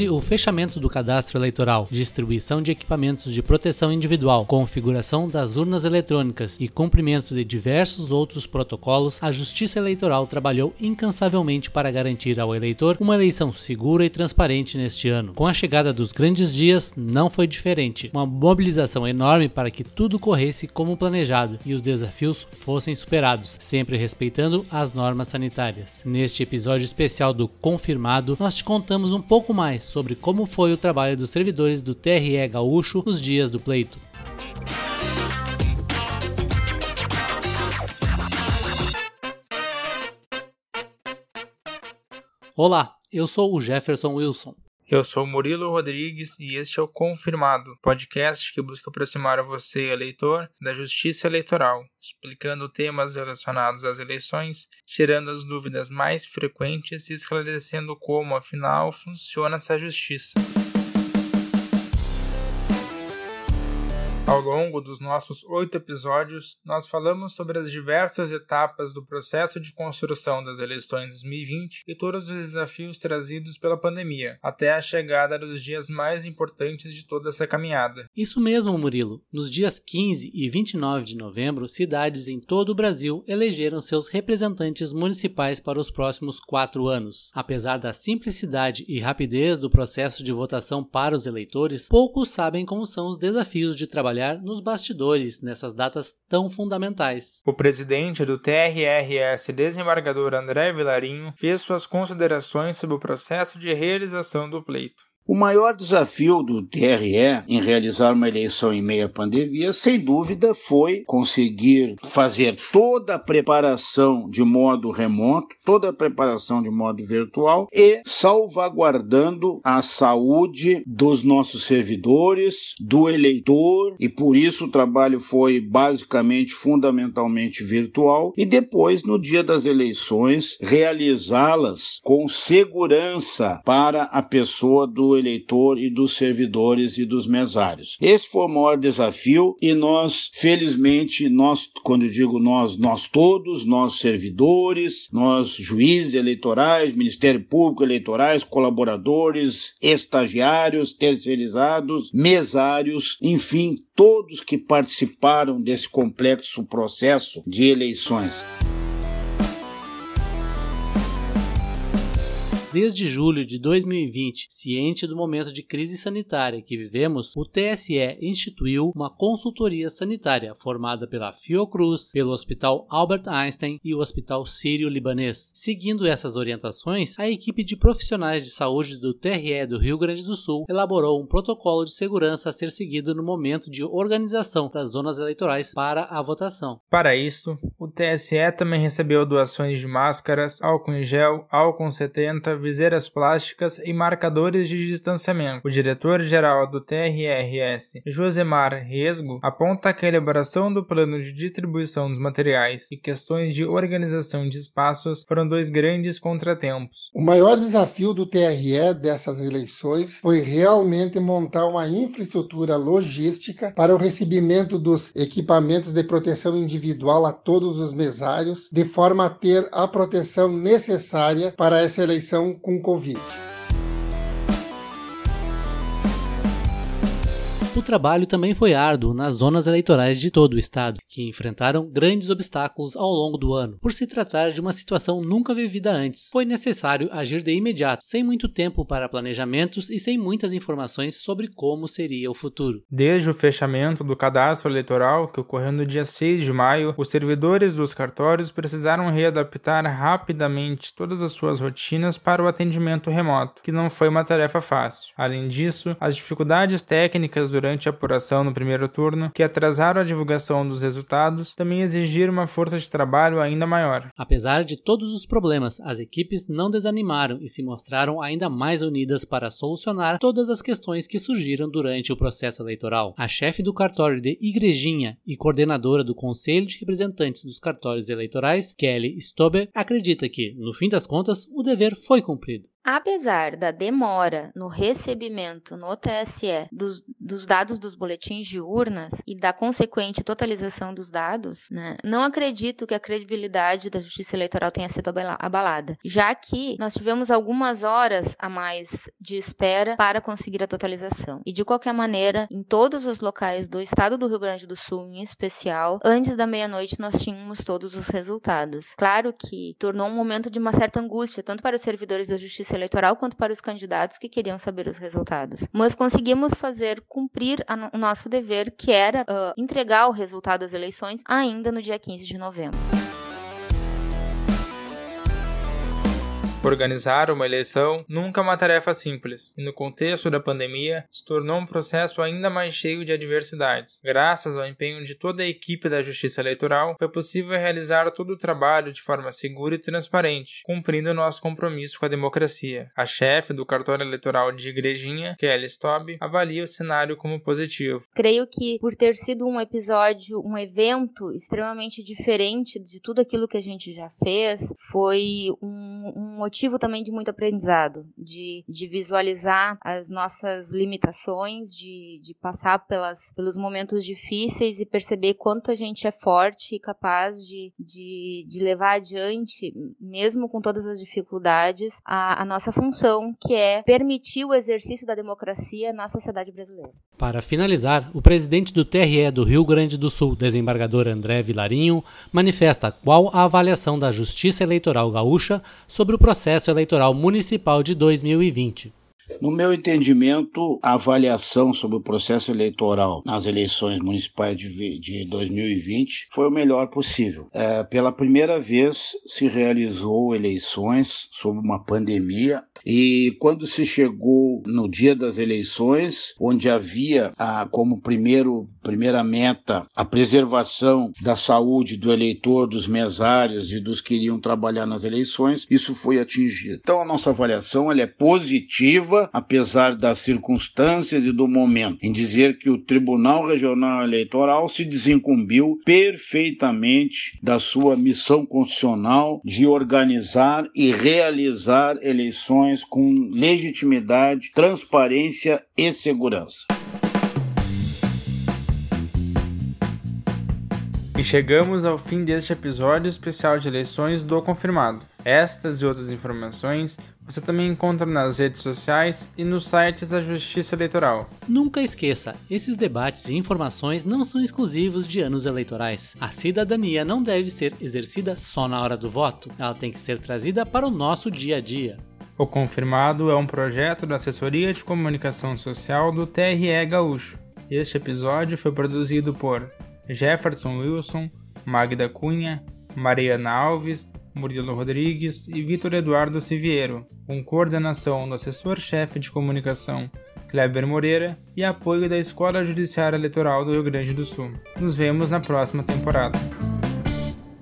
Entre o fechamento do cadastro eleitoral, distribuição de equipamentos de proteção individual, configuração das urnas eletrônicas e cumprimento de diversos outros protocolos, a Justiça Eleitoral trabalhou incansavelmente para garantir ao eleitor uma eleição segura e transparente neste ano. Com a chegada dos grandes dias, não foi diferente. Uma mobilização enorme para que tudo corresse como planejado e os desafios fossem superados, sempre respeitando as normas sanitárias. Neste episódio especial do Confirmado, nós te contamos um pouco mais sobre como foi o trabalho dos servidores do TRE Gaúcho nos dias do pleito. Olá, eu sou o Jefferson Wilson. Eu sou Murilo Rodrigues e este é o Confirmado, podcast que busca aproximar você, eleitor, da justiça eleitoral, explicando temas relacionados às eleições, tirando as dúvidas mais frequentes e esclarecendo como, afinal, funciona essa justiça. Ao longo dos nossos oito episódios, nós falamos sobre as diversas etapas do processo de construção das eleições 2020 e todos os desafios trazidos pela pandemia, até a chegada dos dias mais importantes de toda essa caminhada. Isso mesmo, Murilo. Nos dias 15 e 29 de novembro, cidades em todo o Brasil elegeram seus representantes municipais para os próximos quatro anos. Apesar da simplicidade e rapidez do processo de votação para os eleitores, poucos sabem como são os desafios de trabalhar trabalhar nos bastidores nessas datas tão fundamentais. O presidente do TRRS, desembargador André Vilarinho, fez suas considerações sobre o processo de realização do pleito. O maior desafio do TRE em realizar uma eleição em meia pandemia, sem dúvida, foi conseguir fazer toda a preparação de modo remoto, toda a preparação de modo virtual e salvaguardando a saúde dos nossos servidores, do eleitor, e por isso o trabalho foi basicamente, fundamentalmente virtual, e depois, no dia das eleições, realizá-las com segurança para a pessoa do eleitor e dos servidores e dos mesários. Esse foi o maior desafio e nós, felizmente, nós, quando eu digo nós, nós todos, nós servidores, nós juízes eleitorais, Ministério Público eleitorais, colaboradores, estagiários, terceirizados, mesários, enfim, todos que participaram desse complexo processo de eleições. Desde julho de 2020, ciente do momento de crise sanitária que vivemos, o TSE instituiu uma consultoria sanitária formada pela Fiocruz, pelo Hospital Albert Einstein e o Hospital Sírio-Libanês. Seguindo essas orientações, a equipe de profissionais de saúde do TRE do Rio Grande do Sul elaborou um protocolo de segurança a ser seguido no momento de organização das zonas eleitorais para a votação. Para isso, o TSE também recebeu doações de máscaras, álcool em gel, álcool 70, viseiras plásticas e marcadores de distanciamento. O diretor-geral do TRRS, Josemar Resgo, aponta que a elaboração do plano de distribuição dos materiais e questões de organização de espaços foram dois grandes contratempos. O maior desafio do TRE dessas eleições foi realmente montar uma infraestrutura logística para o recebimento dos equipamentos de proteção individual a todos os mesários, de forma a ter a proteção necessária para essa eleição com Covid. O trabalho também foi árduo nas zonas eleitorais de todo o estado, que enfrentaram grandes obstáculos ao longo do ano. Por se tratar de uma situação nunca vivida antes, foi necessário agir de imediato, sem muito tempo para planejamentos e sem muitas informações sobre como seria o futuro. Desde o fechamento do cadastro eleitoral, que ocorreu no dia 6 de maio, os servidores dos cartórios precisaram readaptar rapidamente todas as suas rotinas para o atendimento remoto, que não foi uma tarefa fácil. Além disso, as dificuldades técnicas durante a apuração no primeiro turno, que atrasaram a divulgação dos resultados, também exigiram uma força de trabalho ainda maior. Apesar de todos os problemas, as equipes não desanimaram e se mostraram ainda mais unidas para solucionar todas as questões que surgiram durante o processo eleitoral. A chefe do cartório de Igrejinha e coordenadora do Conselho de Representantes dos Cartórios Eleitorais, Kelly Stober, acredita que, no fim das contas, o dever foi cumprido. Apesar da demora no recebimento no TSE dos dos dados dos boletins de urnas e da consequente totalização dos dados, né, não acredito que a credibilidade da justiça eleitoral tenha sido abalada, já que nós tivemos algumas horas a mais de espera para conseguir a totalização. E de qualquer maneira, em todos os locais do estado do Rio Grande do Sul, em especial, antes da meia-noite nós tínhamos todos os resultados. Claro que tornou um momento de uma certa angústia, tanto para os servidores da Justiça Eleitoral quanto para os candidatos que queriam saber os resultados. Mas conseguimos fazer cumprir o nosso dever, que era uh, entregar o resultado das eleições ainda no dia 15 de novembro. Organizar uma eleição nunca é uma tarefa simples, e no contexto da pandemia se tornou um processo ainda mais cheio de adversidades. Graças ao empenho de toda a equipe da Justiça Eleitoral, foi possível realizar todo o trabalho de forma segura e transparente, cumprindo nosso compromisso com a democracia. A chefe do cartório eleitoral de Igrejinha, Kelly Stobb, avalia o cenário como positivo. Creio que por ter sido um episódio, um evento extremamente diferente de tudo aquilo que a gente já fez, foi um, um motivo também de muito aprendizado, de, de visualizar as nossas limitações, de, de passar pelas, pelos momentos difíceis e perceber quanto a gente é forte e capaz de, de, de levar adiante, mesmo com todas as dificuldades, a, a nossa função, que é permitir o exercício da democracia na sociedade brasileira. Para finalizar, o presidente do TRE do Rio Grande do Sul, desembargador André Vilarinho, manifesta qual a avaliação da Justiça Eleitoral Gaúcha sobre o processo eleitoral municipal de 2020. No meu entendimento, a avaliação sobre o processo eleitoral nas eleições municipais de, de 2020 foi o melhor possível. É, pela primeira vez se realizou eleições sob uma pandemia e quando se chegou no dia das eleições, onde havia a, como primeiro, primeira meta a preservação da saúde do eleitor, dos mesários e dos que iriam trabalhar nas eleições, isso foi atingido. Então a nossa avaliação ela é positiva, apesar das circunstâncias e do momento, em dizer que o Tribunal Regional Eleitoral se desincumbiu perfeitamente da sua missão constitucional de organizar e realizar eleições com legitimidade, transparência e segurança. E chegamos ao fim deste episódio especial de eleições do Confirmado. Estas e outras informações você também encontra nas redes sociais e nos sites da Justiça Eleitoral. Nunca esqueça, esses debates e informações não são exclusivos de anos eleitorais. A cidadania não deve ser exercida só na hora do voto, ela tem que ser trazida para o nosso dia a dia. O Confirmado é um projeto da Assessoria de Comunicação Social do TRE Gaúcho. Este episódio foi produzido por Jefferson Wilson, Magda Cunha, Mariana Alves, Murilo Rodrigues e Vitor Eduardo Siviero, com coordenação do assessor-chefe de comunicação Kleber Moreira e apoio da Escola Judiciária Eleitoral do Rio Grande do Sul. Nos vemos na próxima temporada.